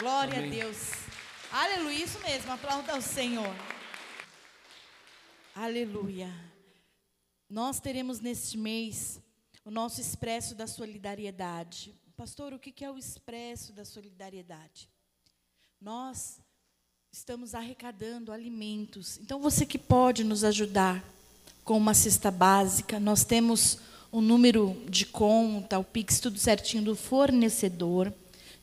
Glória Amém. a Deus. Aleluia, isso mesmo, aplauda ao Senhor. Aleluia. Nós teremos neste mês o nosso expresso da solidariedade. Pastor, o que é o expresso da solidariedade? Nós estamos arrecadando alimentos. Então, você que pode nos ajudar com uma cesta básica, nós temos o número de conta, o Pix, tudo certinho do fornecedor.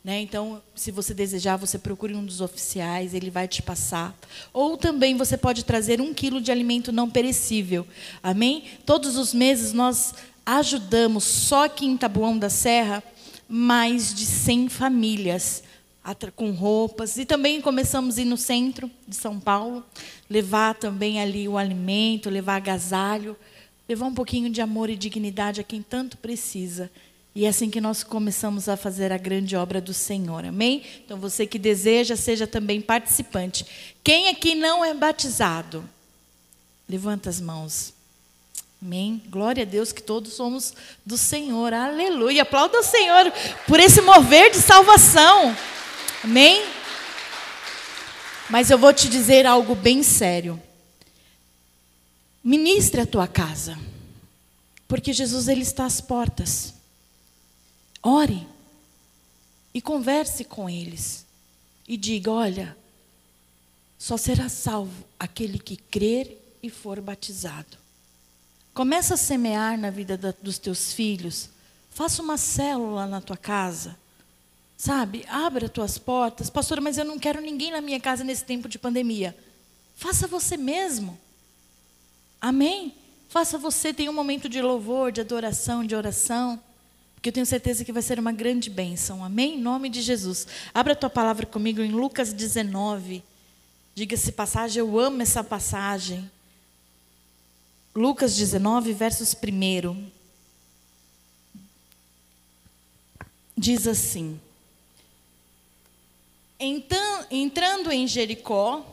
Né? Então, se você desejar, você procure um dos oficiais, ele vai te passar. Ou também você pode trazer um quilo de alimento não perecível. Amém? Todos os meses nós ajudamos, só aqui em Tabuão da Serra, mais de 100 famílias com roupas. E também começamos a ir no centro de São Paulo, levar também ali o alimento, levar agasalho, levar um pouquinho de amor e dignidade a quem tanto precisa. E é assim que nós começamos a fazer a grande obra do Senhor. Amém? Então você que deseja, seja também participante. Quem aqui não é batizado? Levanta as mãos. Amém? Glória a Deus que todos somos do Senhor. Aleluia. Aplauda o Senhor por esse mover de salvação. Amém? Mas eu vou te dizer algo bem sério. Ministre a tua casa. Porque Jesus ele está às portas. Ore e converse com eles. E diga: olha, só será salvo aquele que crer e for batizado. Começa a semear na vida da, dos teus filhos. Faça uma célula na tua casa. Sabe? Abra tuas portas. Pastora, mas eu não quero ninguém na minha casa nesse tempo de pandemia. Faça você mesmo. Amém? Faça você, tenha um momento de louvor, de adoração, de oração. Porque eu tenho certeza que vai ser uma grande bênção. Amém? Em nome de Jesus. Abra a tua palavra comigo em Lucas 19. Diga-se passagem, eu amo essa passagem. Lucas 19, versos 1. Diz assim: Entrando em Jericó,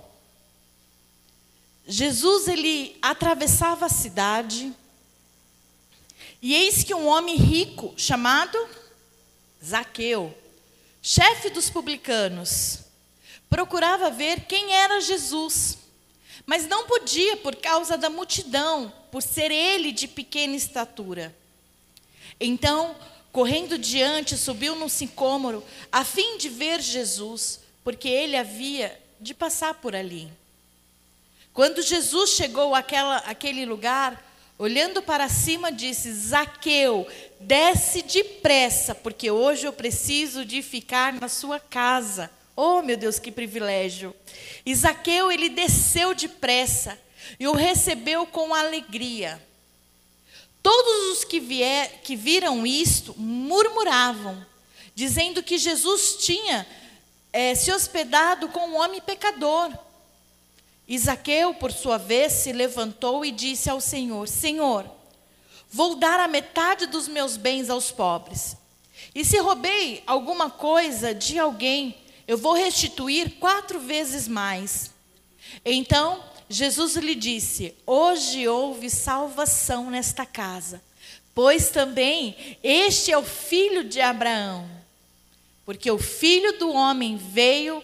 Jesus ele atravessava a cidade e eis que um homem rico, chamado Zaqueu, chefe dos publicanos, procurava ver quem era Jesus, mas não podia por causa da multidão, por ser ele de pequena estatura. Então, correndo diante, subiu num sicômoro, a fim de ver Jesus, porque ele havia de passar por ali. Quando Jesus chegou àquela, àquele lugar, Olhando para cima, disse: Zaqueu, desce depressa, porque hoje eu preciso de ficar na sua casa. Oh, meu Deus, que privilégio! E Zaqueu, ele desceu depressa e o recebeu com alegria. Todos os que, vier, que viram isto murmuravam, dizendo que Jesus tinha é, se hospedado com um homem pecador. Isaqueu, por sua vez, se levantou e disse ao Senhor: Senhor, vou dar a metade dos meus bens aos pobres. E se roubei alguma coisa de alguém, eu vou restituir quatro vezes mais. Então Jesus lhe disse: Hoje houve salvação nesta casa, pois também este é o filho de Abraão. Porque o filho do homem veio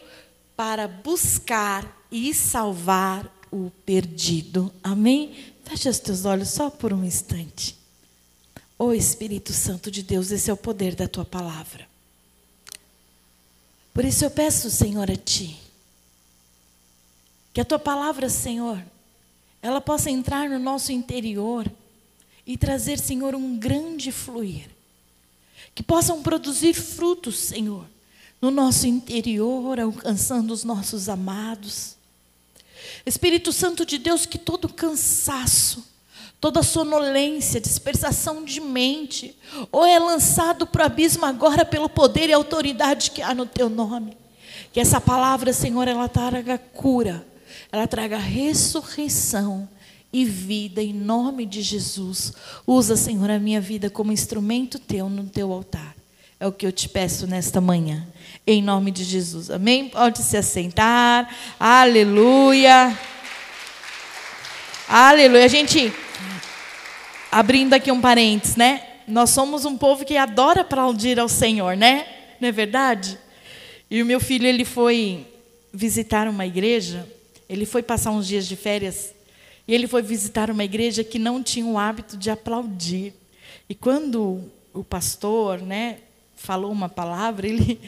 para buscar e salvar o perdido. Amém? Feche os teus olhos só por um instante. Ô oh, Espírito Santo de Deus, esse é o poder da tua palavra. Por isso eu peço, Senhor, a ti, que a tua palavra, Senhor, ela possa entrar no nosso interior e trazer, Senhor, um grande fluir. Que possam produzir frutos, Senhor, no nosso interior, alcançando os nossos amados Espírito Santo de Deus, que todo cansaço, toda sonolência, dispersação de mente, ou é lançado para o abismo agora pelo poder e autoridade que há no teu nome. Que essa palavra, Senhor, ela traga cura, ela traga ressurreição e vida em nome de Jesus. Usa, Senhor, a minha vida como instrumento teu no teu altar. É o que eu te peço nesta manhã. Em nome de Jesus. Amém? Pode se assentar. Aleluia. Aleluia. A gente, abrindo aqui um parênteses, né? Nós somos um povo que adora aplaudir ao Senhor, né? Não é verdade? E o meu filho ele foi visitar uma igreja, ele foi passar uns dias de férias e ele foi visitar uma igreja que não tinha o hábito de aplaudir. E quando o pastor, né, falou uma palavra, ele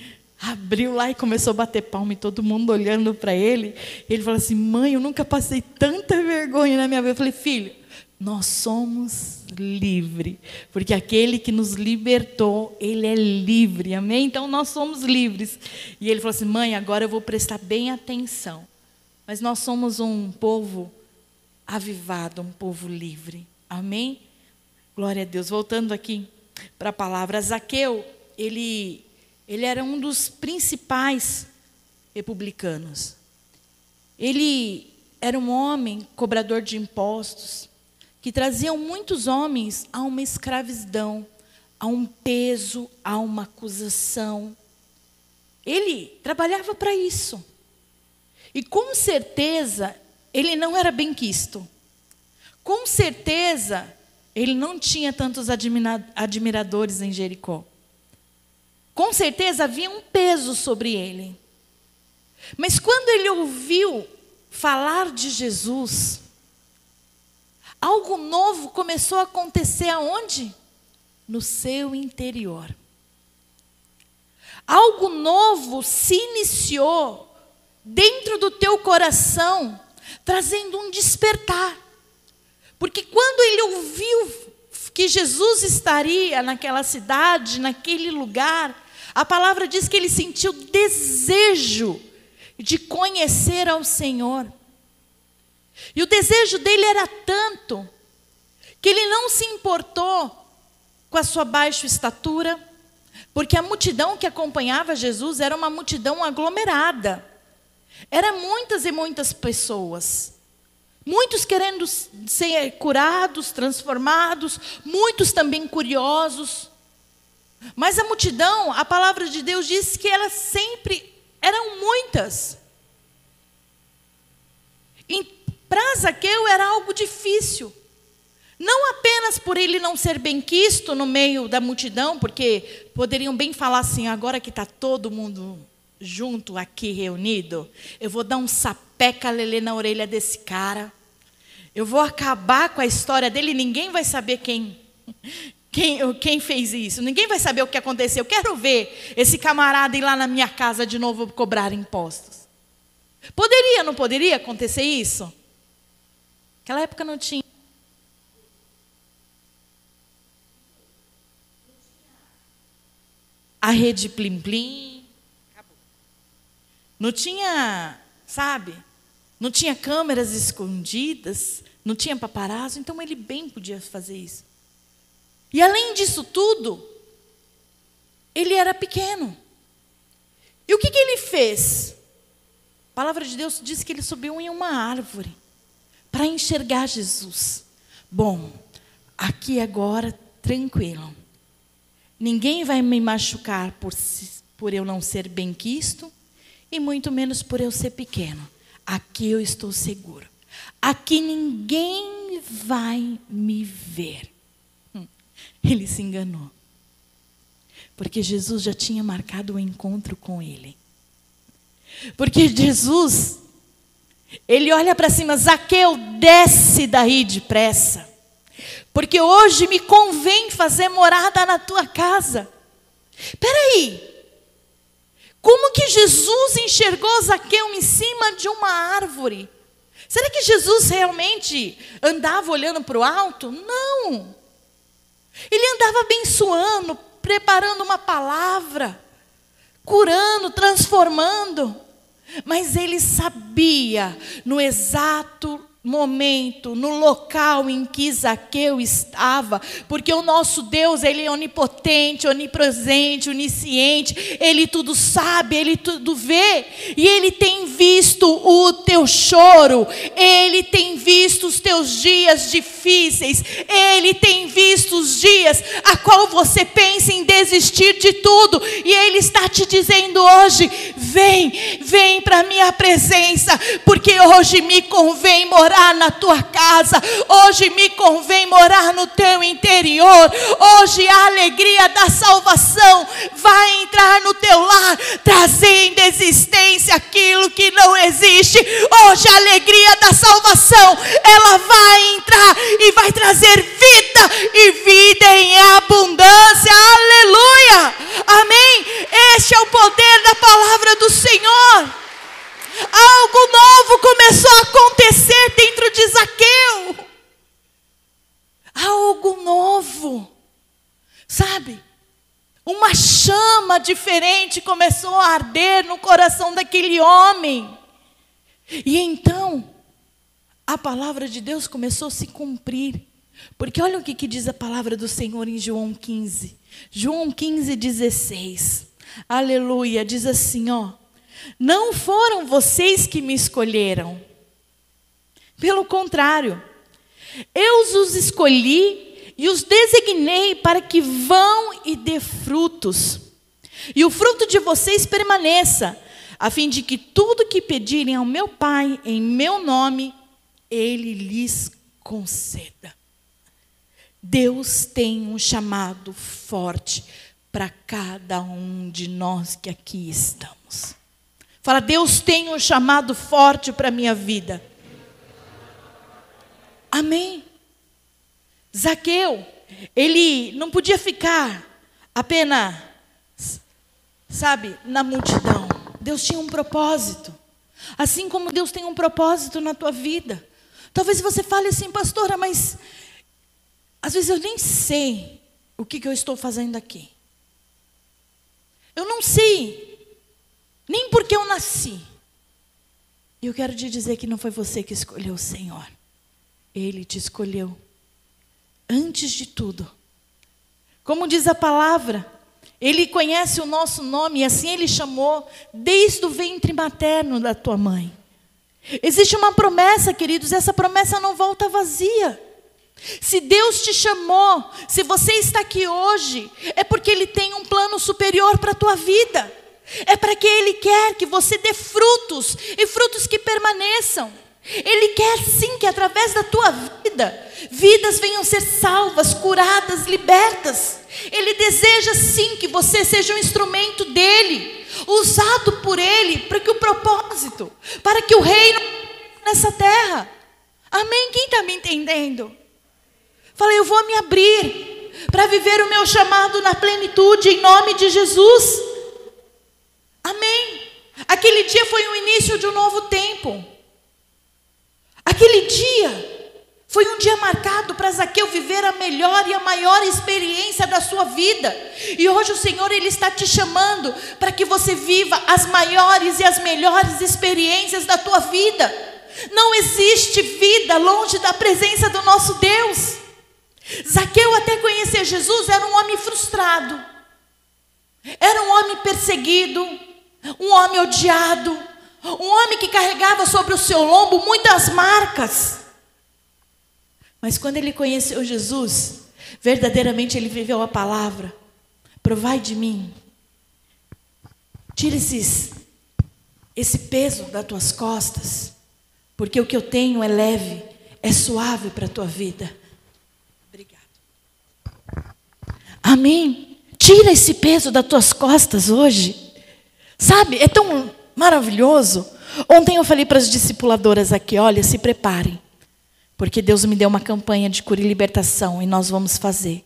abriu lá e começou a bater palma e todo mundo olhando para ele. Ele falou assim: "Mãe, eu nunca passei tanta vergonha na minha vida". Eu falei: "Filho, nós somos livres, porque aquele que nos libertou, ele é livre, amém? Então nós somos livres. E ele falou assim: mãe, agora eu vou prestar bem atenção. Mas nós somos um povo avivado, um povo livre, amém? Glória a Deus. Voltando aqui para a palavra, Zaqueu, ele, ele era um dos principais republicanos. Ele era um homem cobrador de impostos que traziam muitos homens a uma escravidão, a um peso, a uma acusação. Ele trabalhava para isso. E com certeza ele não era bem quisto. Com certeza ele não tinha tantos admiradores em Jericó. Com certeza havia um peso sobre ele. Mas quando ele ouviu falar de Jesus, Algo novo começou a acontecer aonde? No seu interior. Algo novo se iniciou dentro do teu coração, trazendo um despertar. Porque quando ele ouviu que Jesus estaria naquela cidade, naquele lugar, a palavra diz que ele sentiu desejo de conhecer ao Senhor. E o desejo dele era tanto que ele não se importou com a sua baixa estatura, porque a multidão que acompanhava Jesus era uma multidão aglomerada. Era muitas e muitas pessoas. Muitos querendo ser curados, transformados, muitos também curiosos. Mas a multidão, a palavra de Deus diz que elas sempre eram muitas. Para Zaqueu era algo difícil. Não apenas por ele não ser bem quisto no meio da multidão, porque poderiam bem falar assim, agora que está todo mundo junto aqui reunido, eu vou dar um sapeca na orelha desse cara. Eu vou acabar com a história dele, ninguém vai saber quem, quem, quem fez isso. Ninguém vai saber o que aconteceu. Eu quero ver esse camarada ir lá na minha casa de novo cobrar impostos. Poderia, não poderia acontecer isso? Naquela época não tinha. A rede Plim Plim. Não tinha, sabe? Não tinha câmeras escondidas, não tinha paparazzo, então ele bem podia fazer isso. E além disso tudo, ele era pequeno. E o que, que ele fez? A palavra de Deus diz que ele subiu em uma árvore para enxergar Jesus. Bom, aqui agora, tranquilo. Ninguém vai me machucar por, por eu não ser bem quisto e muito menos por eu ser pequeno. Aqui eu estou seguro. Aqui ninguém vai me ver. Ele se enganou. Porque Jesus já tinha marcado o um encontro com ele. Porque Jesus ele olha para cima, Zaqueu, desce daí depressa, porque hoje me convém fazer morada na tua casa. Espera aí, como que Jesus enxergou Zaqueu em cima de uma árvore? Será que Jesus realmente andava olhando para o alto? Não. Ele andava abençoando, preparando uma palavra, curando, transformando. Mas ele sabia no exato momento, no local em que Zaqueu estava, porque o nosso Deus, ele é onipotente, onipresente, onisciente, ele tudo sabe, ele tudo vê, e ele tem visto o teu choro, ele tem visto os teus dias difíceis, ele tem visto os dias a qual você pensa em desistir de tudo, e ele está te dizendo hoje: vem, vem para minha presença, porque hoje me convém morar morar na tua casa. Hoje me convém morar no teu interior. Hoje a alegria da salvação vai entrar no teu lar, trazendo existência aquilo que não existe. Hoje a alegria da salvação, ela vai entrar e vai trazer vida e vida em abundância. Aleluia! Amém? Este é o poder da palavra do Senhor. Algo novo começou a acontecer dentro de Zaqueu. Algo novo. Sabe? Uma chama diferente começou a arder no coração daquele homem. E então, a palavra de Deus começou a se cumprir. Porque olha o que, que diz a palavra do Senhor em João 15. João 15, 16. Aleluia. Diz assim, ó. Não foram vocês que me escolheram. Pelo contrário, eu os escolhi e os designei para que vão e dê frutos. E o fruto de vocês permaneça, a fim de que tudo que pedirem ao meu Pai em meu nome, ele lhes conceda. Deus tem um chamado forte para cada um de nós que aqui estamos. Fala, Deus tem um chamado forte para a minha vida. Amém. Zaqueu, ele não podia ficar apenas, sabe, na multidão. Deus tinha um propósito. Assim como Deus tem um propósito na tua vida. Talvez você fale assim, pastora, mas às vezes eu nem sei o que, que eu estou fazendo aqui. Eu não sei nem porque eu nasci. E eu quero te dizer que não foi você que escolheu o Senhor. Ele te escolheu. Antes de tudo. Como diz a palavra, Ele conhece o nosso nome e assim Ele chamou desde o ventre materno da tua mãe. Existe uma promessa, queridos, essa promessa não volta vazia. Se Deus te chamou, se você está aqui hoje, é porque Ele tem um plano superior para a tua vida. É para que Ele quer que você dê frutos e frutos que permaneçam. Ele quer sim que através da tua vida, vidas venham ser salvas, curadas, libertas. Ele deseja sim que você seja um instrumento dele, usado por ele, para que o propósito, para que o reino nessa terra. Amém? Quem está me entendendo? Falei, eu vou me abrir para viver o meu chamado na plenitude, em nome de Jesus. Amém. Aquele dia foi o início de um novo tempo. Aquele dia foi um dia marcado para Zaqueu viver a melhor e a maior experiência da sua vida. E hoje o Senhor ele está te chamando para que você viva as maiores e as melhores experiências da tua vida. Não existe vida longe da presença do nosso Deus. Zaqueu até conhecer Jesus era um homem frustrado. Era um homem perseguido, um homem odiado, um homem que carregava sobre o seu lombo muitas marcas. Mas quando ele conheceu Jesus, verdadeiramente ele viveu a palavra: provai de mim, tira esses, esse peso das tuas costas, porque o que eu tenho é leve, é suave para a tua vida. Obrigado. Amém. Tira esse peso das tuas costas hoje. Sabe, é tão maravilhoso. Ontem eu falei para as discipuladoras aqui: olha, se preparem, porque Deus me deu uma campanha de cura e libertação e nós vamos fazer.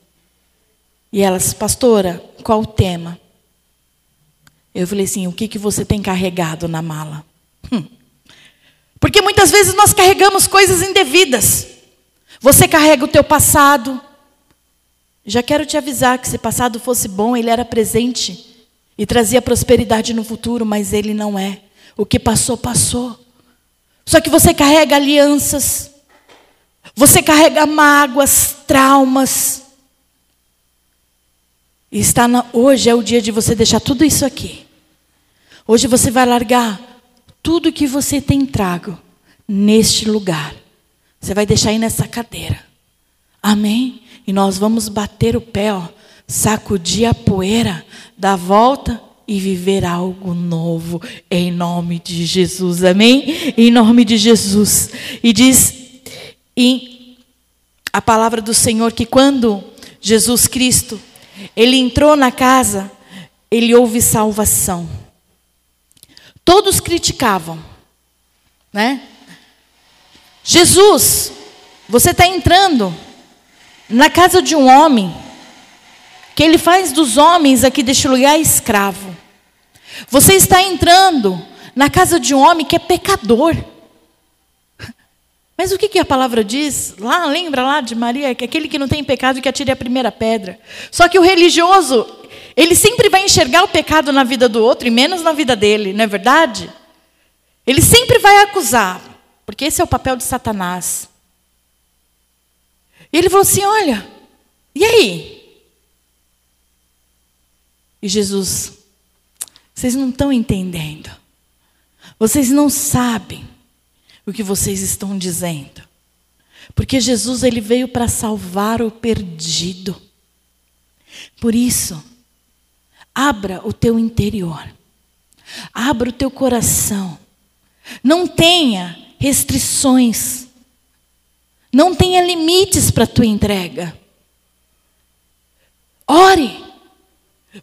E elas, pastora, qual o tema? Eu falei assim: o que, que você tem carregado na mala? Hum. Porque muitas vezes nós carregamos coisas indevidas. Você carrega o teu passado. Já quero te avisar que se passado fosse bom, ele era presente e trazia prosperidade no futuro, mas ele não é. O que passou, passou. Só que você carrega alianças, você carrega mágoas, traumas. E está na, hoje é o dia de você deixar tudo isso aqui. Hoje você vai largar tudo que você tem trago neste lugar. Você vai deixar aí nessa cadeira. Amém? E nós vamos bater o pé, ó sacudir a poeira, dar volta e viver algo novo em nome de Jesus. Amém? Em nome de Jesus. E diz em a palavra do Senhor que quando Jesus Cristo ele entrou na casa, ele houve salvação. Todos criticavam, né? Jesus, você está entrando na casa de um homem que ele faz dos homens aqui deste lugar escravo. Você está entrando na casa de um homem que é pecador. Mas o que, a palavra diz? Lá, lembra lá de Maria, que aquele que não tem pecado que atire a primeira pedra. Só que o religioso, ele sempre vai enxergar o pecado na vida do outro e menos na vida dele, não é verdade? Ele sempre vai acusar, porque esse é o papel de Satanás. E ele falou assim: olha, e aí? E Jesus, vocês não estão entendendo. Vocês não sabem o que vocês estão dizendo. Porque Jesus ele veio para salvar o perdido. Por isso, abra o teu interior. Abra o teu coração. Não tenha restrições. Não tenha limites para a tua entrega. Ore.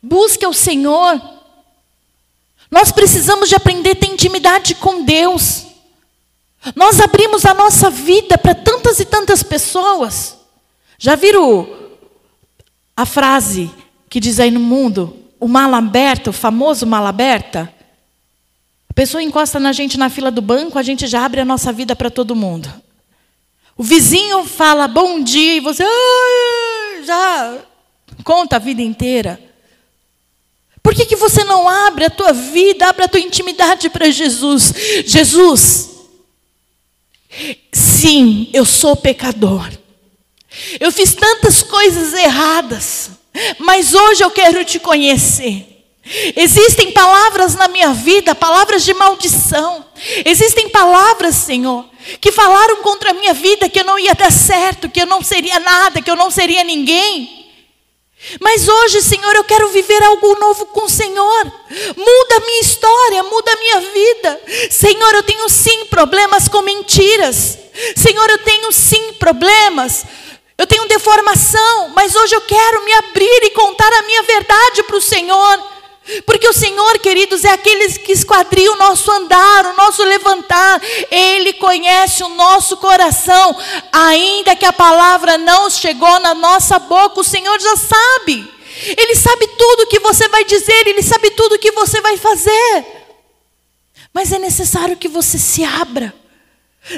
Busque o Senhor. Nós precisamos de aprender a ter intimidade com Deus. Nós abrimos a nossa vida para tantas e tantas pessoas. Já viram a frase que diz aí no mundo, o mal aberto, o famoso mal aberta? A pessoa encosta na gente na fila do banco, a gente já abre a nossa vida para todo mundo. O vizinho fala bom dia e você ah, já conta a vida inteira. Por que, que você não abre a tua vida, abre a tua intimidade para Jesus? Jesus, Sim, eu sou pecador. Eu fiz tantas coisas erradas, mas hoje eu quero te conhecer. Existem palavras na minha vida, palavras de maldição. Existem palavras, Senhor, que falaram contra a minha vida que eu não ia dar certo, que eu não seria nada, que eu não seria ninguém. Mas hoje, Senhor, eu quero viver algo novo com o Senhor. Muda a minha história, muda a minha vida. Senhor, eu tenho sim problemas com mentiras. Senhor, eu tenho sim problemas. Eu tenho deformação, mas hoje eu quero me abrir e contar a minha verdade para o Senhor. Porque o Senhor, queridos, é aquele que esquadria o nosso andar, o nosso levantar. Ele conhece o nosso coração. Ainda que a palavra não chegou na nossa boca, o Senhor já sabe. Ele sabe tudo o que você vai dizer, ele sabe tudo o que você vai fazer. Mas é necessário que você se abra.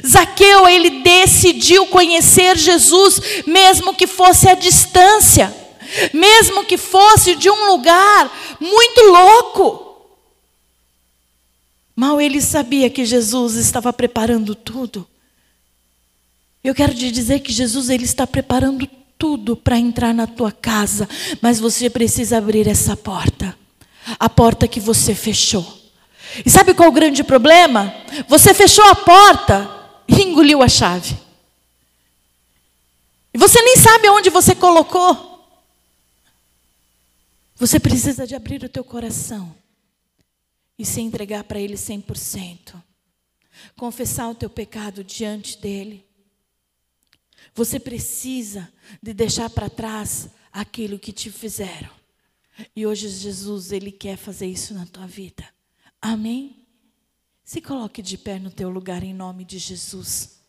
Zaqueu, ele decidiu conhecer Jesus, mesmo que fosse à distância mesmo que fosse de um lugar muito louco. Mal ele sabia que Jesus estava preparando tudo. Eu quero te dizer que Jesus ele está preparando tudo para entrar na tua casa, mas você precisa abrir essa porta. A porta que você fechou. E sabe qual é o grande problema? Você fechou a porta e engoliu a chave. E você nem sabe onde você colocou. Você precisa de abrir o teu coração e se entregar para Ele 100%. Confessar o teu pecado diante dEle. Você precisa de deixar para trás aquilo que te fizeram. E hoje Jesus, Ele quer fazer isso na tua vida. Amém? Se coloque de pé no teu lugar em nome de Jesus.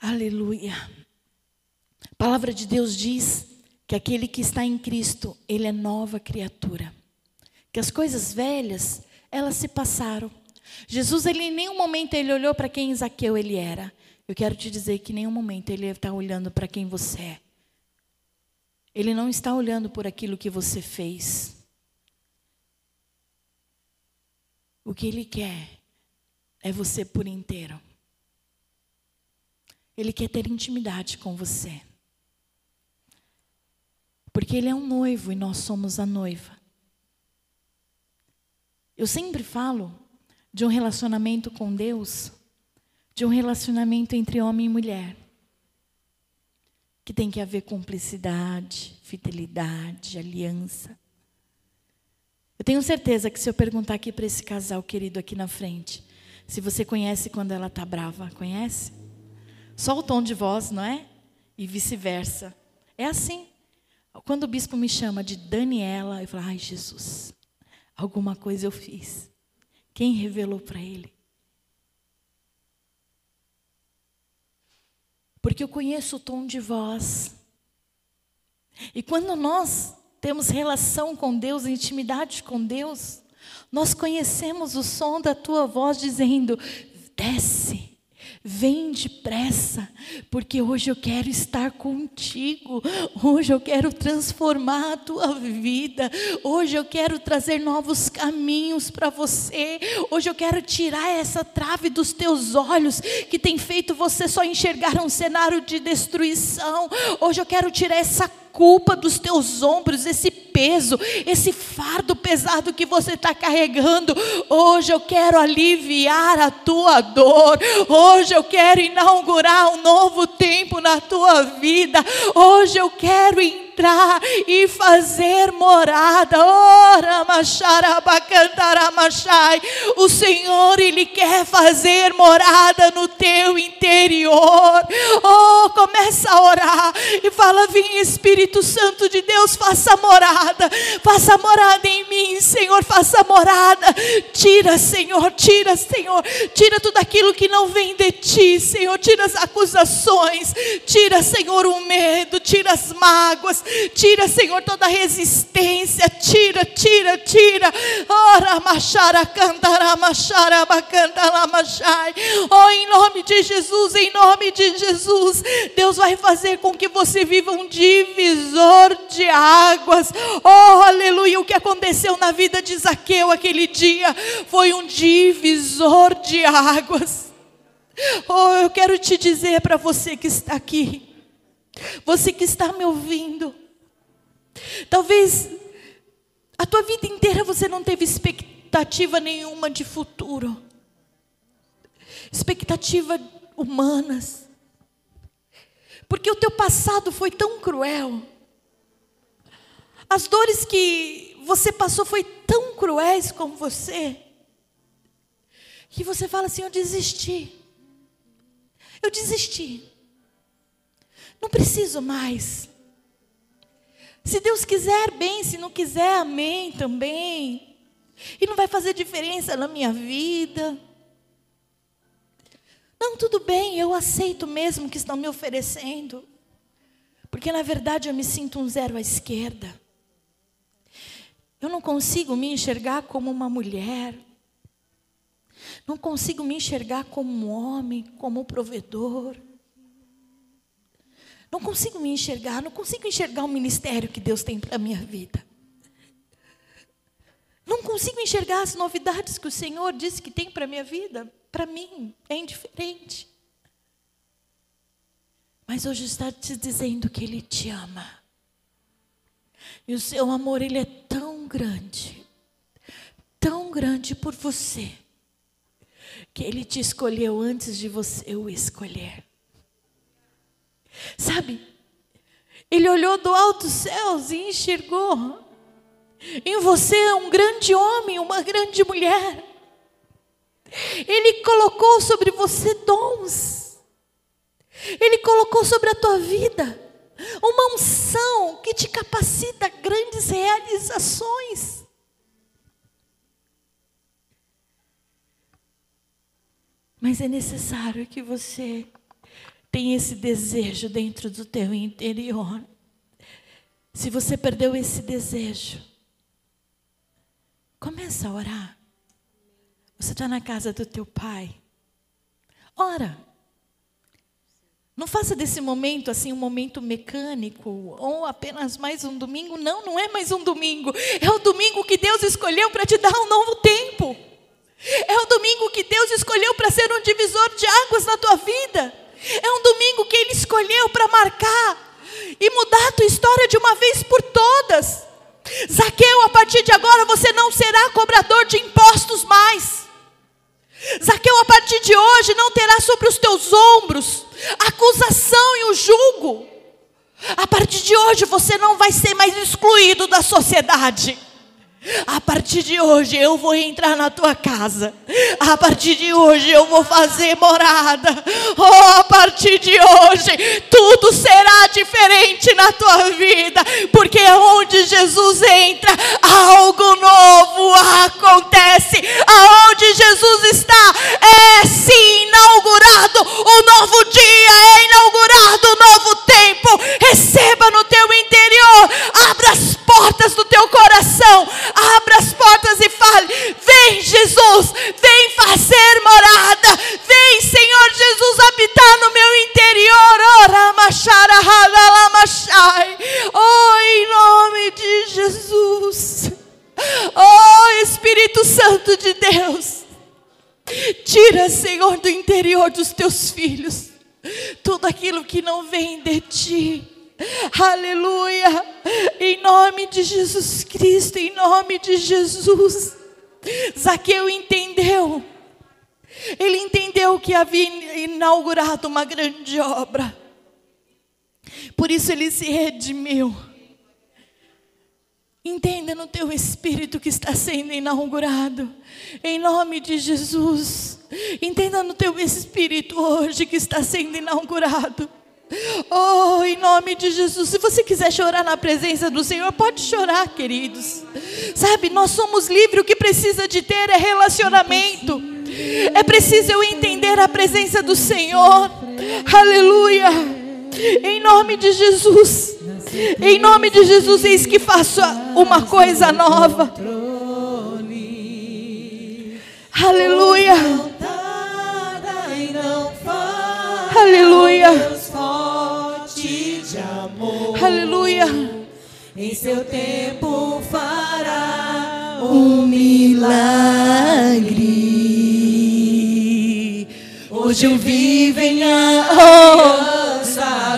Aleluia. A palavra de Deus diz que aquele que está em Cristo, ele é nova criatura. Que as coisas velhas, elas se passaram. Jesus, ele em nenhum momento ele olhou para quem Zaqueu ele era. Eu quero te dizer que em nenhum momento ele está olhando para quem você é. Ele não está olhando por aquilo que você fez. O que ele quer é você por inteiro. Ele quer ter intimidade com você. Porque ele é um noivo e nós somos a noiva. Eu sempre falo de um relacionamento com Deus, de um relacionamento entre homem e mulher, que tem que haver cumplicidade, fidelidade, aliança. Eu tenho certeza que se eu perguntar aqui para esse casal querido aqui na frente, se você conhece quando ela está brava, conhece? Só o tom de voz, não é? E vice-versa. É assim. Quando o bispo me chama de Daniela, eu falo, ai Jesus, alguma coisa eu fiz. Quem revelou para ele? Porque eu conheço o tom de voz. E quando nós temos relação com Deus, intimidade com Deus, nós conhecemos o som da tua voz dizendo: desce. Vem depressa, porque hoje eu quero estar contigo. Hoje eu quero transformar a tua vida. Hoje eu quero trazer novos caminhos para você. Hoje eu quero tirar essa trave dos teus olhos que tem feito você só enxergar um cenário de destruição. Hoje eu quero tirar essa culpa dos teus ombros, esse peso, esse fardo pesado que você está carregando. Hoje eu quero aliviar a tua dor. Hoje eu quero inaugurar um novo tempo na tua vida. Hoje eu quero entrar e fazer morada. Ora, O Senhor, Ele quer fazer morada no teu interior. Oh, começa a orar e fala: Vem Espírito Santo de Deus, faça morada, faça morada em mim, Senhor, faça morada. Tira, Senhor, tira, Senhor, tira tudo aquilo que não vem de ti, Senhor, tira as acusações, tira, Senhor, o medo, tira as mágoas, Tira, Senhor, toda resistência. Tira, tira, tira. Ora, machara, cantara, machara, bacantara, machai. Oh, em nome de Jesus, em nome de Jesus. Deus vai fazer com que você viva um divisor de águas. Oh, aleluia. O que aconteceu na vida de Zaqueu aquele dia foi um divisor de águas. Oh, eu quero te dizer para você que está aqui. Você que está me ouvindo, Talvez a tua vida inteira você não teve expectativa nenhuma de futuro. Expectativa humanas. Porque o teu passado foi tão cruel. As dores que você passou foi tão cruéis com você. Que você fala assim: eu desisti. Eu desisti. Não preciso mais. Se Deus quiser, bem, se não quiser, amém também. E não vai fazer diferença na minha vida. Não, tudo bem, eu aceito mesmo que estão me oferecendo. Porque na verdade eu me sinto um zero à esquerda. Eu não consigo me enxergar como uma mulher. Não consigo me enxergar como um homem, como um provedor. Não consigo me enxergar, não consigo enxergar o ministério que Deus tem para a minha vida. Não consigo enxergar as novidades que o Senhor disse que tem para a minha vida. Para mim, é indiferente. Mas hoje está te dizendo que Ele te ama. E o seu amor, Ele é tão grande, tão grande por você, que Ele te escolheu antes de você o escolher. Sabe? Ele olhou do alto céus e enxergou em você um grande homem, uma grande mulher. Ele colocou sobre você dons. Ele colocou sobre a tua vida uma unção que te capacita a grandes realizações. Mas é necessário que você tem esse desejo dentro do teu interior. Se você perdeu esse desejo, começa a orar. Você está na casa do teu pai. Ora. Não faça desse momento assim um momento mecânico ou apenas mais um domingo. Não, não é mais um domingo. É o domingo que Deus escolheu para te dar um novo tempo. É o domingo que Deus escolheu para ser um divisor de águas na tua vida. É um domingo que Ele escolheu para marcar e mudar a tua história de uma vez por todas. Zaqueu, a partir de agora você não será cobrador de impostos mais. Zaqueu, a partir de hoje, não terá sobre os teus ombros acusação e o julgo. A partir de hoje você não vai ser mais excluído da sociedade. A partir de hoje eu vou entrar na tua casa. A partir de hoje eu vou fazer morada. Oh, a partir de hoje tudo será diferente na tua vida, porque onde Jesus entra, algo novo acontece. Aonde Jesus está, é sim inaugurado um novo dia, é inaugurado um novo tempo. Receba no teu interior, abra as portas do teu coração abra as portas e fale: Vem, Jesus, vem fazer morada, vem, Senhor Jesus, habitar no meu interior. Oh, em nome de Jesus. Oh, Espírito Santo de Deus. Tira, Senhor, do interior dos teus filhos tudo aquilo que não vem de ti. Aleluia. Em nome de Jesus Cristo, em nome de Jesus. Zaqueu entendeu. Ele entendeu que havia inaugurado uma grande obra. Por isso ele se redimiu. Entenda no teu espírito que está sendo inaugurado. Em nome de Jesus. Entenda no teu espírito hoje que está sendo inaugurado. Oh, em nome de Jesus. Se você quiser chorar na presença do Senhor, pode chorar, queridos. Sabe, nós somos livres, o que precisa de ter é relacionamento. É preciso eu entender a presença do Senhor. Aleluia. Em nome de Jesus. Em nome de Jesus, eis que faço uma coisa nova. Aleluia. Aleluia amor. Aleluia. Em seu tempo fará um milagre. Hoje eu vivo em aliança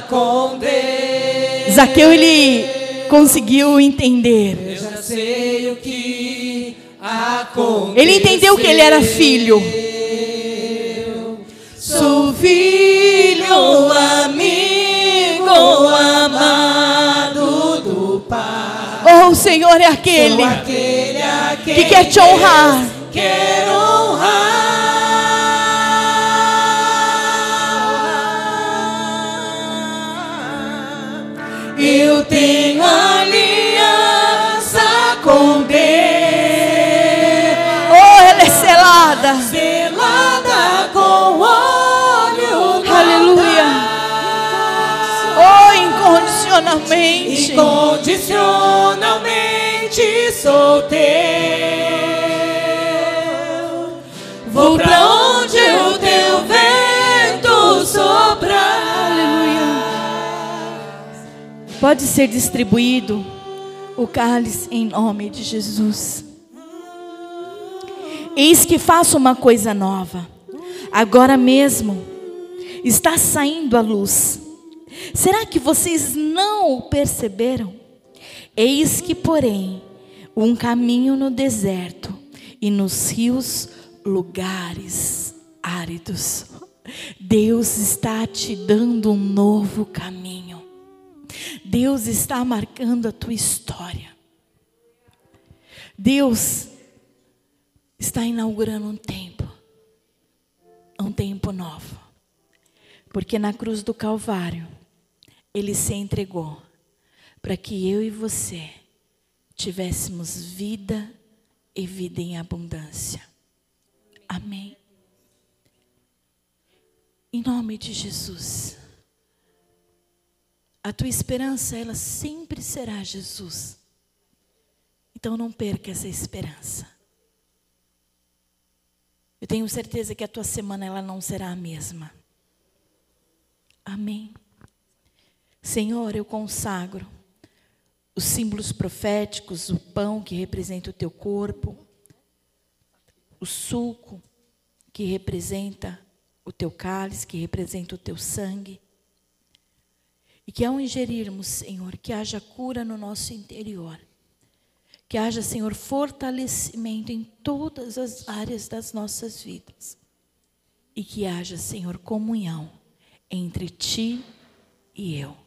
com Deus. Zaqueu ele conseguiu entender. Eu já sei o que aconteceu. Ele entendeu que ele era filho. Oh, o Senhor é aquele, aquele que quer te honrar. Quer honrar. Eu tenho aliança com Deus. Oh, ela é selada. Selada com óleo. Incondicionalmente. Incondicionalmente sou teu. Vou pra onde o teu vento soprar. Aleluia. Pode ser distribuído o cálice em nome de Jesus. Eis que faço uma coisa nova. Agora mesmo está saindo a luz. Será que vocês não o perceberam? Eis que, porém, um caminho no deserto e nos rios lugares áridos. Deus está te dando um novo caminho. Deus está marcando a tua história. Deus está inaugurando um tempo, um tempo novo. Porque na cruz do Calvário, ele se entregou para que eu e você tivéssemos vida e vida em abundância. Amém. Em nome de Jesus. A tua esperança, ela sempre será Jesus. Então não perca essa esperança. Eu tenho certeza que a tua semana ela não será a mesma. Amém. Senhor, eu consagro os símbolos proféticos, o pão que representa o teu corpo, o suco que representa o teu cálice, que representa o teu sangue. E que ao ingerirmos, Senhor, que haja cura no nosso interior. Que haja, Senhor, fortalecimento em todas as áreas das nossas vidas. E que haja, Senhor, comunhão entre ti e eu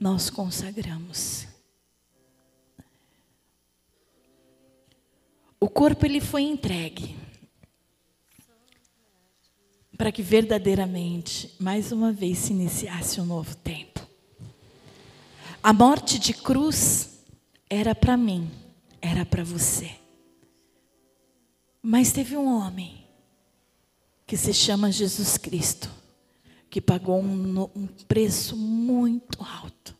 nós consagramos. o corpo ele foi entregue para que verdadeiramente, mais uma vez, se iniciasse um novo tempo. A morte de cruz era para mim, era para você. Mas teve um homem que se chama Jesus Cristo, que pagou um, um preço muito alto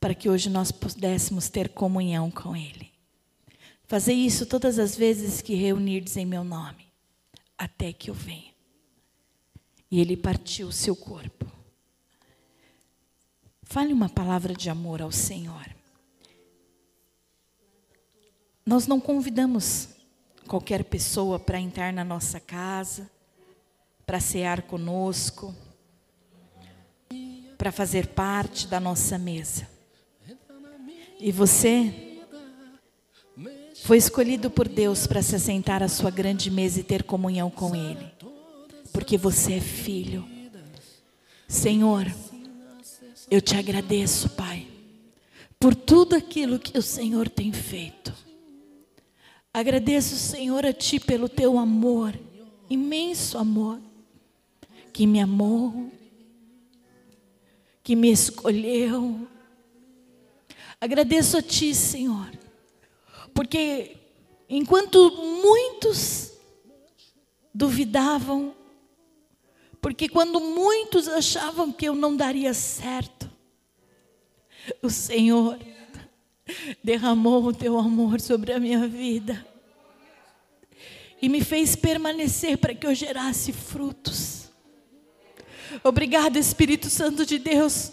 para que hoje nós pudéssemos ter comunhão com Ele. Fazer isso todas as vezes que reunirdes em meu nome, até que eu venha. E Ele partiu o seu corpo. Fale uma palavra de amor ao Senhor. Nós não convidamos qualquer pessoa para entrar na nossa casa, para cear conosco, para fazer parte da nossa mesa. E você foi escolhido por Deus para se assentar à sua grande mesa e ter comunhão com Ele, porque você é filho. Senhor, eu te agradeço, Pai, por tudo aquilo que o Senhor tem feito. Agradeço, Senhor, a Ti pelo Teu amor, imenso amor, que me amou, que me escolheu, Agradeço a Ti, Senhor, porque enquanto muitos duvidavam, porque quando muitos achavam que eu não daria certo, o Senhor derramou o teu amor sobre a minha vida e me fez permanecer para que eu gerasse frutos. Obrigado, Espírito Santo de Deus,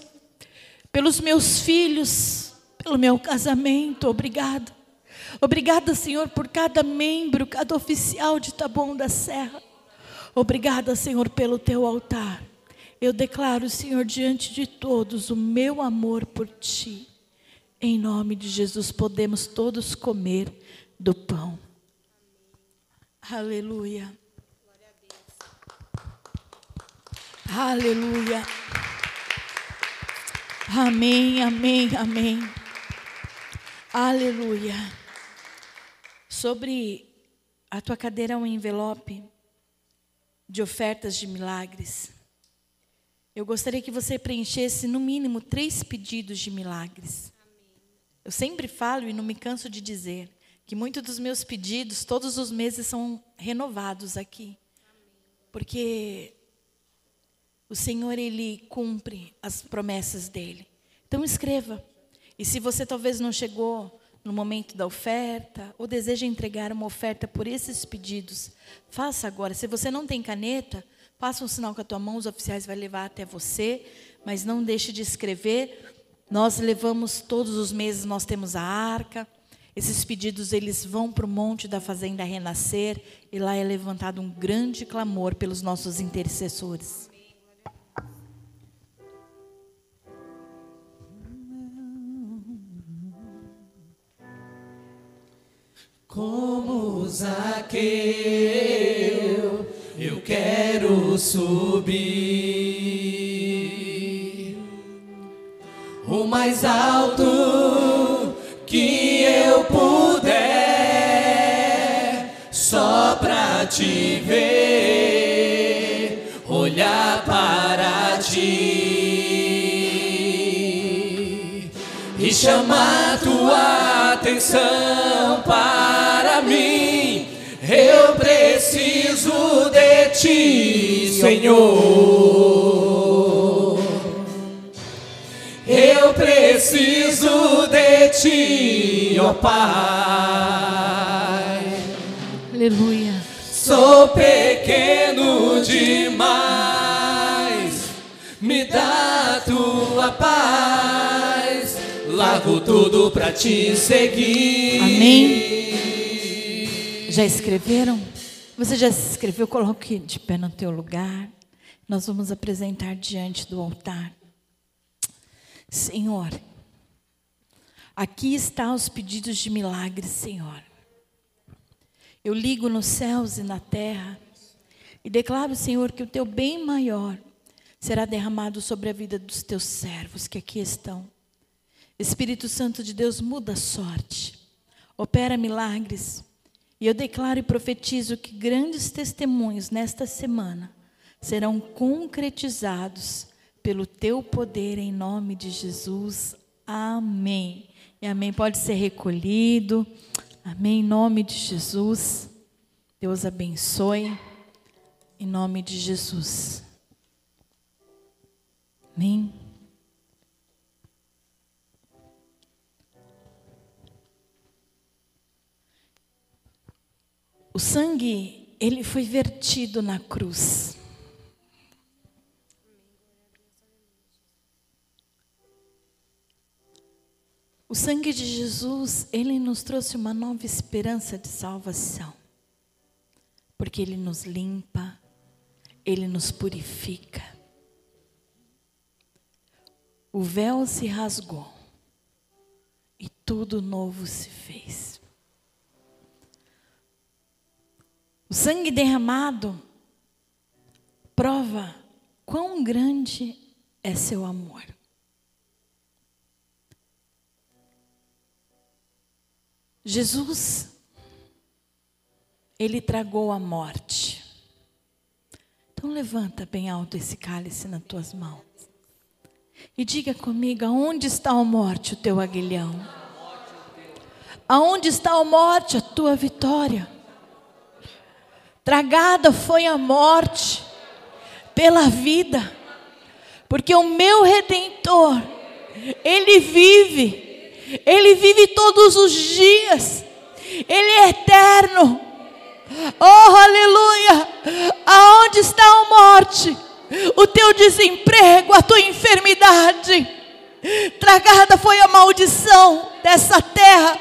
pelos meus filhos pelo meu casamento, obrigado. Obrigada, Senhor, por cada membro, cada oficial de Taboão da Serra. Obrigada, Senhor, pelo teu altar. Eu declaro, Senhor, diante de todos o meu amor por ti. Em nome de Jesus, podemos todos comer do pão. Aleluia. Aleluia. Amém, amém, amém. Aleluia. Sobre a tua cadeira um envelope de ofertas de milagres. Eu gostaria que você preenchesse no mínimo três pedidos de milagres. Eu sempre falo e não me canso de dizer que muitos dos meus pedidos todos os meses são renovados aqui. Porque o Senhor ele cumpre as promessas dele. Então escreva e se você talvez não chegou no momento da oferta, ou deseja entregar uma oferta por esses pedidos, faça agora. Se você não tem caneta, faça um sinal com a tua mão, os oficiais vão levar até você, mas não deixe de escrever. Nós levamos todos os meses, nós temos a arca. Esses pedidos eles vão para o monte da fazenda renascer e lá é levantado um grande clamor pelos nossos intercessores. Como Zaqueu, eu quero subir. O mais alto que eu puder, só pra te ver, olhar para ti chamar tua atenção para mim. Eu preciso de ti, Senhor. Eu preciso de ti, ó Pai. Aleluia. Sou pequeno demais, me dá tua paz. Largo tudo para te seguir. Amém. Já escreveram? Você já se escreveu? Coloque de pé no teu lugar. Nós vamos apresentar diante do altar. Senhor, aqui estão os pedidos de milagres, Senhor. Eu ligo nos céus e na terra e declaro, Senhor, que o teu bem maior será derramado sobre a vida dos teus servos que aqui estão. Espírito Santo de Deus, muda a sorte, opera milagres E eu declaro e profetizo que grandes testemunhos nesta semana serão concretizados pelo teu poder em nome de Jesus. Amém. E amém. Pode ser recolhido. Amém. Em nome de Jesus. Deus abençoe. Em nome de Jesus. Amém. O sangue, ele foi vertido na cruz. O sangue de Jesus, ele nos trouxe uma nova esperança de salvação. Porque ele nos limpa, ele nos purifica. O véu se rasgou e tudo novo se fez. O sangue derramado prova quão grande é seu amor. Jesus, ele tragou a morte. Então levanta bem alto esse cálice nas tuas mãos. E diga comigo, aonde está a morte, o teu aguilhão? Aonde está a morte, a tua vitória? Tragada foi a morte pela vida, porque o meu redentor, ele vive ele vive todos os dias. Ele é eterno. Oh, aleluia! Aonde está a morte? O teu desemprego, a tua enfermidade. Tragada foi a maldição dessa terra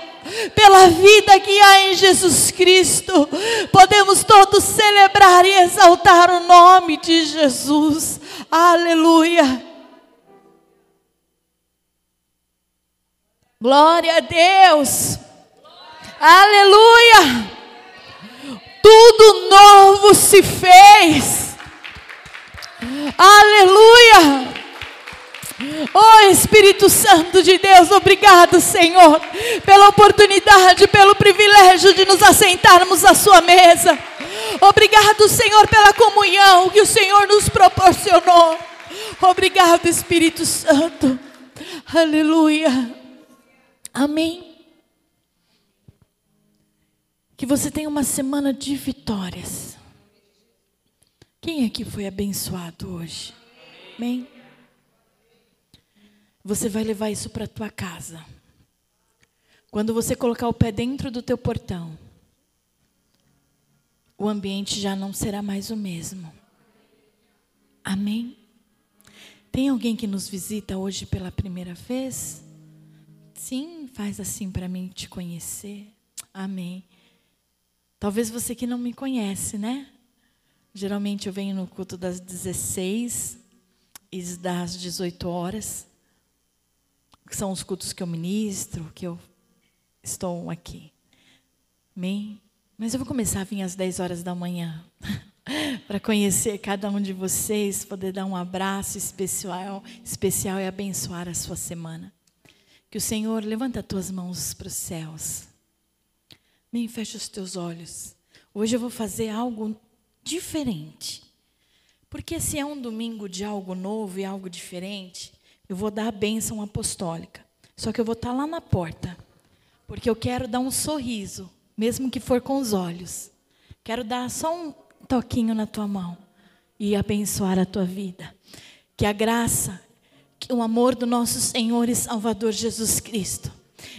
pela vida que há em Jesus Cristo. Podemos todos celebrar e exaltar o nome de Jesus. Aleluia. Glória a Deus. Aleluia. Tudo novo se fez. Aleluia. Oh Espírito Santo de Deus, obrigado, Senhor, pela oportunidade, pelo privilégio de nos assentarmos à Sua mesa. Obrigado, Senhor, pela comunhão que o Senhor nos proporcionou. Obrigado, Espírito Santo. Aleluia. Amém? Que você tenha uma semana de vitórias. Quem aqui foi abençoado hoje? Amém? Você vai levar isso para a tua casa. Quando você colocar o pé dentro do teu portão, o ambiente já não será mais o mesmo. Amém? Tem alguém que nos visita hoje pela primeira vez? Sim, faz assim para mim te conhecer. Amém. Talvez você que não me conhece, né? Geralmente eu venho no culto das 16 e das 18 horas, que são os cultos que eu ministro, que eu estou aqui. Amém? Mas eu vou começar a vir às 10 horas da manhã. para conhecer cada um de vocês, poder dar um abraço especial, especial e abençoar a sua semana. Que o Senhor levanta as tuas mãos para os céus. Bem, fecha os teus olhos. Hoje eu vou fazer algo diferente. Porque se é um domingo de algo novo e algo diferente, eu vou dar a bênção apostólica. Só que eu vou estar lá na porta. Porque eu quero dar um sorriso, mesmo que for com os olhos. Quero dar só um toquinho na tua mão e abençoar a tua vida. Que a graça que o amor do nosso Senhor e Salvador Jesus Cristo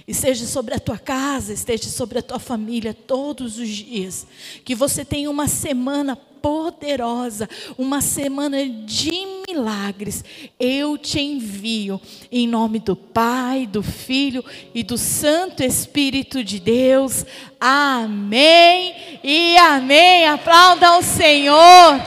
esteja sobre a tua casa, esteja sobre a tua família todos os dias. Que você tenha uma semana poderosa, uma semana de milagres. Eu te envio em nome do Pai, do Filho e do Santo Espírito de Deus. Amém e amém. Aplauda ao Senhor.